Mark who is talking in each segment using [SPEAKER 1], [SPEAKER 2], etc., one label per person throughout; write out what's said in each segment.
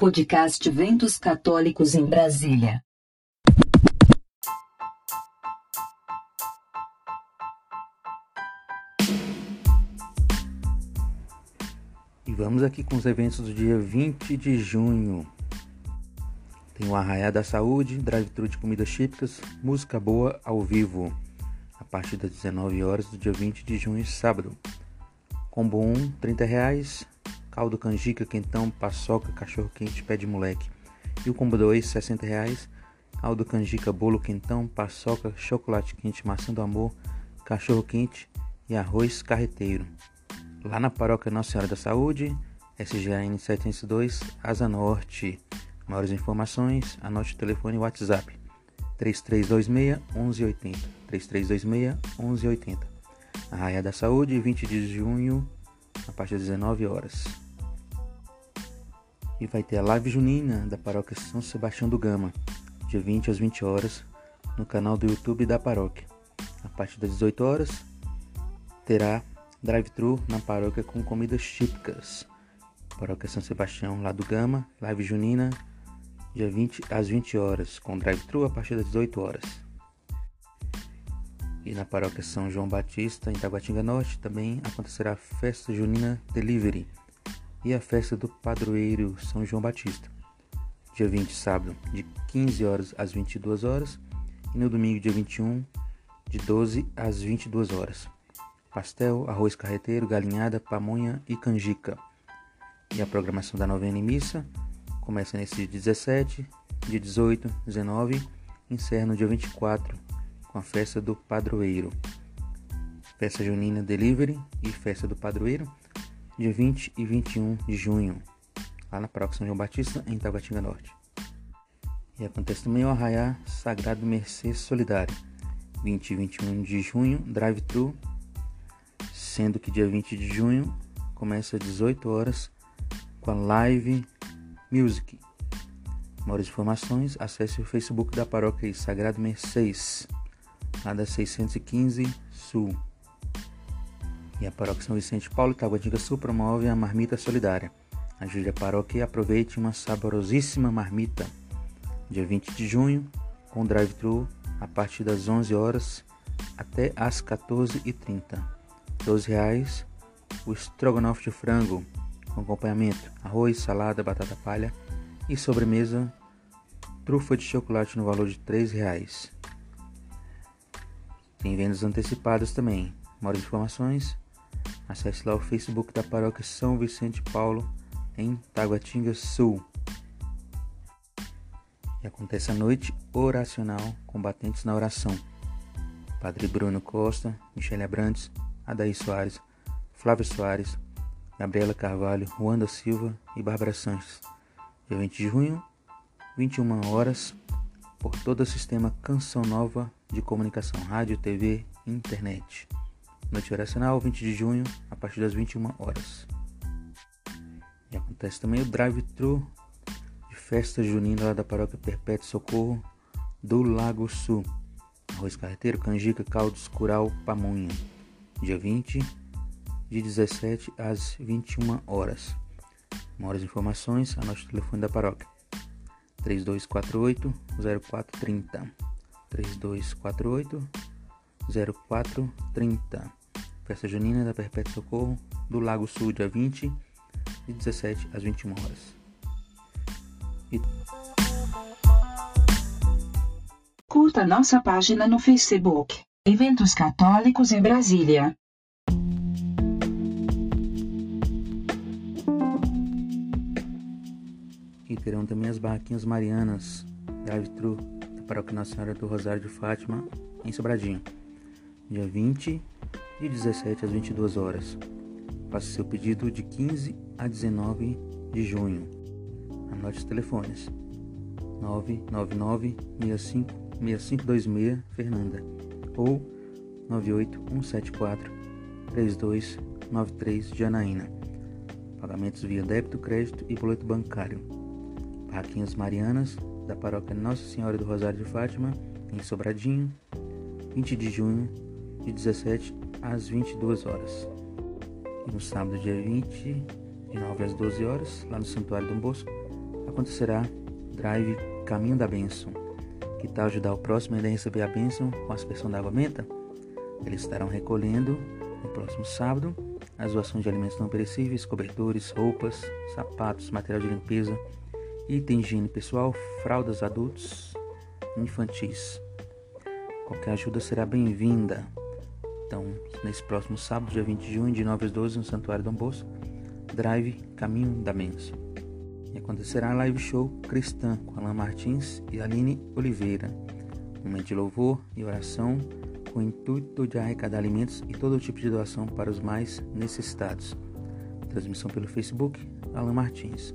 [SPEAKER 1] Podcast Ventos Católicos em Brasília.
[SPEAKER 2] E vamos aqui com os eventos do dia 20 de junho. Tem o Arraiá da Saúde, drive-thru de comidas típicas, música boa ao vivo, a partir das 19 horas do dia 20 de junho, sábado. Combo 1, 30 reais, caldo canjica, quentão, paçoca, cachorro quente, pé de moleque. E o combo 2, 60 reais, caldo canjica, bolo quentão, paçoca, chocolate quente, maçã do amor, cachorro quente e arroz carreteiro. Lá na paróquia Nossa Senhora da Saúde, SGN 702, Asa Norte. Maiores informações, anote o telefone e WhatsApp 3326 1180. 3326 1180. Arraia da Saúde, 20 de junho, a partir das 19 horas. E vai ter a live junina da paróquia São Sebastião do Gama, dia 20 às 20 horas, no canal do YouTube da paróquia. A partir das 18 horas, terá drive-thru na paróquia com comidas típicas. Paróquia São Sebastião, lá do Gama, live junina, dia 20 às 20 horas, com drive-thru a partir das 18 horas. E na paróquia São João Batista, em Taguatinga Norte, também acontecerá a festa junina Delivery e a festa do padroeiro São João Batista. Dia 20, sábado, de 15 horas às 22 horas, e no domingo, dia 21, de 12 às 22 horas. Pastel, arroz carreteiro, galinhada, pamonha e canjica. E a programação da novena e missa Começa nesse dia 17, dia 18, 19 encerra no dia 24 com a festa do padroeiro. Festa junina Delivery e festa do padroeiro, dia 20 e 21 de junho, lá na paróquia São João Batista, em Tabatinga Norte. E acontece também o Arraiá Sagrado Mercê Solidário, 20 e 21 de junho, drive-thru, sendo que dia 20 de junho começa às 18 horas com a live Music. Maiores informações, acesse o Facebook da Paróquia Sagrado Mercês, lá da 615 Sul. E a Paróquia São Vicente Paulo, Taguatinga Sul, promove a Marmita Solidária. Ajude a paróquia e aproveite uma saborosíssima marmita. Dia 20 de junho, com drive-thru a partir das 11 horas até as 14h30. 12 reais o estrogonofe de frango com acompanhamento arroz, salada, batata palha e sobremesa trufa de chocolate no valor de R$ reais. Tem vendas antecipadas também. Maiores informações, acesse lá o Facebook da Paróquia São Vicente Paulo em Taguatinga Sul. E acontece a noite oracional Combatentes na Oração. Padre Bruno Costa, Michele Abrantes, Adair Soares, Flávio Soares, Gabriela Carvalho, Ruanda Silva e Bárbara Sanches. Dia 20 de junho, 21 horas, por todo o sistema Canção Nova de Comunicação, Rádio, TV e Internet. Noite oracional, 20 de junho, a partir das 21 horas. E acontece também o drive-thru de festa junina lá da paróquia Perpétuo Socorro do Lago Sul. Arroz carreteiro, canjica, caldos, curau, pamonha. Dia 20 de 17 às 21 horas. Maiores informações, anote o telefone da paróquia. 3248 0430 3248 0430 Festa Junina da Perpétuo Socorro do Lago Sul, dia 20, de 17 às 21 horas.
[SPEAKER 1] E... Curta nossa página no Facebook. Eventos Católicos em Brasília.
[SPEAKER 2] terão também as barraquinhas marianas, drive-thru, Paróquia Nossa Senhora do Rosário de Fátima, em Sobradinho, dia 20, de 17 às 22 horas. Faça seu pedido de 15 a 19 de junho. Anote os telefones: 999 65 6526 Fernanda ou 98174 3293 Janaína. Pagamentos via débito, crédito e boleto bancário. Barraquinhas Marianas, da paróquia Nossa Senhora do Rosário de Fátima, em Sobradinho, 20 de junho, de 17 às 22 horas. E no sábado, dia 20, de 9 às 12 horas, lá no Santuário Dom Bosco, acontecerá Drive Caminho da Bênção. Que tal ajudar o próximo a receber a bênção com a aspersão da água menta? Eles estarão recolhendo no próximo sábado as doações de alimentos não perecíveis, cobertores, roupas, sapatos, material de limpeza, de higiene pessoal, fraldas adultos, infantis. Qualquer ajuda será bem-vinda. Então, nesse próximo sábado, dia 20 de junho, de 9 às 12, no Santuário Dom Bosco, Drive Caminho da Bênção. E acontecerá a live show cristã com Alan Martins e Aline Oliveira. Momento de louvor e oração com o intuito de arrecadar alimentos e todo tipo de doação para os mais necessitados. Transmissão pelo Facebook, Alan Martins.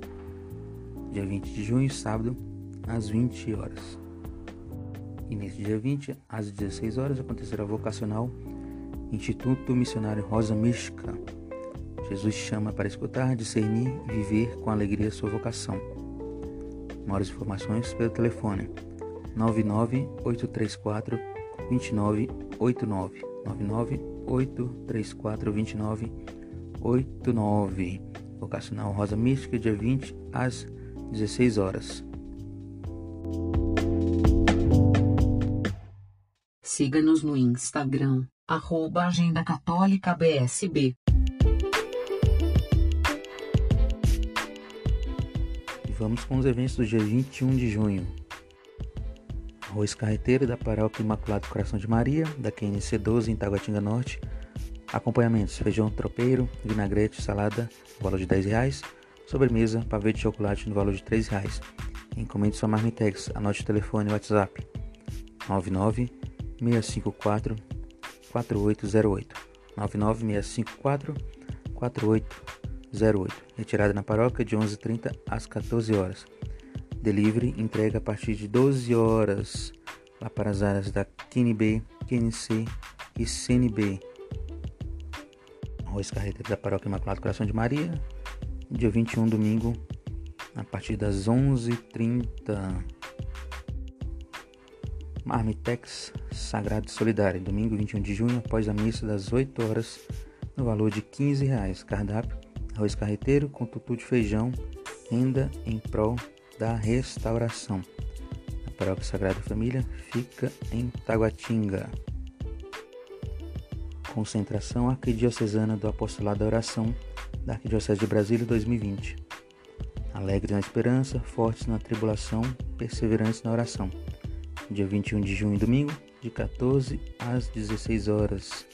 [SPEAKER 2] Dia 20 de junho, sábado, às 20 horas. E nesse dia 20, às 16 horas, acontecerá o vocacional Instituto Missionário Rosa Mística. Jesus chama para escutar, discernir e viver com alegria sua vocação. Maiores informações pelo telefone 99834 2989 99834 2989 Vocacional Rosa Mística, dia 20 às 16 horas.
[SPEAKER 1] Siga-nos no Instagram, arroba Agenda Católica BSB.
[SPEAKER 2] E vamos com os eventos do dia 21 de junho. Arroz carreteiro da Paróquia Imaculado Coração de Maria, da QNC 12 em Taguatinga Norte. Acompanhamentos: feijão tropeiro, vinagrete, salada, valor de 10 reais. Sobremesa, pavê de chocolate no valor de 3 reais. Encomende sua marmitex. Anote o telefone e WhatsApp 99 654 4808 99 654 4808 Retirada na paróquia de 11h30 às 14 horas. Delivery entrega a partir de 12 horas lá para as áreas da QNB, QNC e CNB. Arroz carreteiro da Paróquia Imaculado Coração de Maria, dia 21, domingo, a partir das 11h30. Marmitex Sagrado Solidário, domingo 21 de junho, após a missa das 8 horas, no valor de 15 reais. Cardápio, arroz carreteiro com tutu de feijão, renda em prol da Restauração. A Paróquia Sagrada Família fica em Taguatinga. Concentração Arquidiocesana do Apostolado da Oração da Arquidiocese de Brasília 2020. Alegres na esperança, fortes na tribulação, perseverantes na oração. Dia 21 de junho, domingo, de 14 às 16 horas,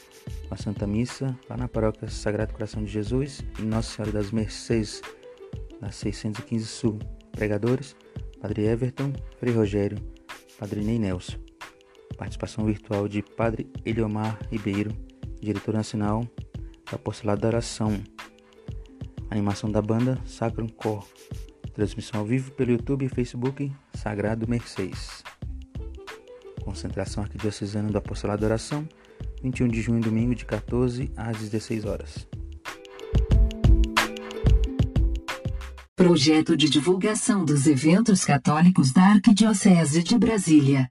[SPEAKER 2] a Santa Missa lá na Paróquia Sagrado Coração de Jesus e Nossa Senhora das Mercês, na 615 Sul. Pregadores: Padre Everton, Frei Rogério, Padre Ney Nelson. Participação virtual de Padre Eliomar Ribeiro, diretor nacional da Apostolado da Oração. Animação da banda Sacrum Cor. Transmissão ao vivo pelo YouTube e Facebook Sagrado Mercês. Concentração Arquidiocesana do Apostolado Oração, 21 de junho, domingo, de 14 às 16 horas.
[SPEAKER 1] Projeto de divulgação dos eventos católicos da Arquidiocese de Brasília.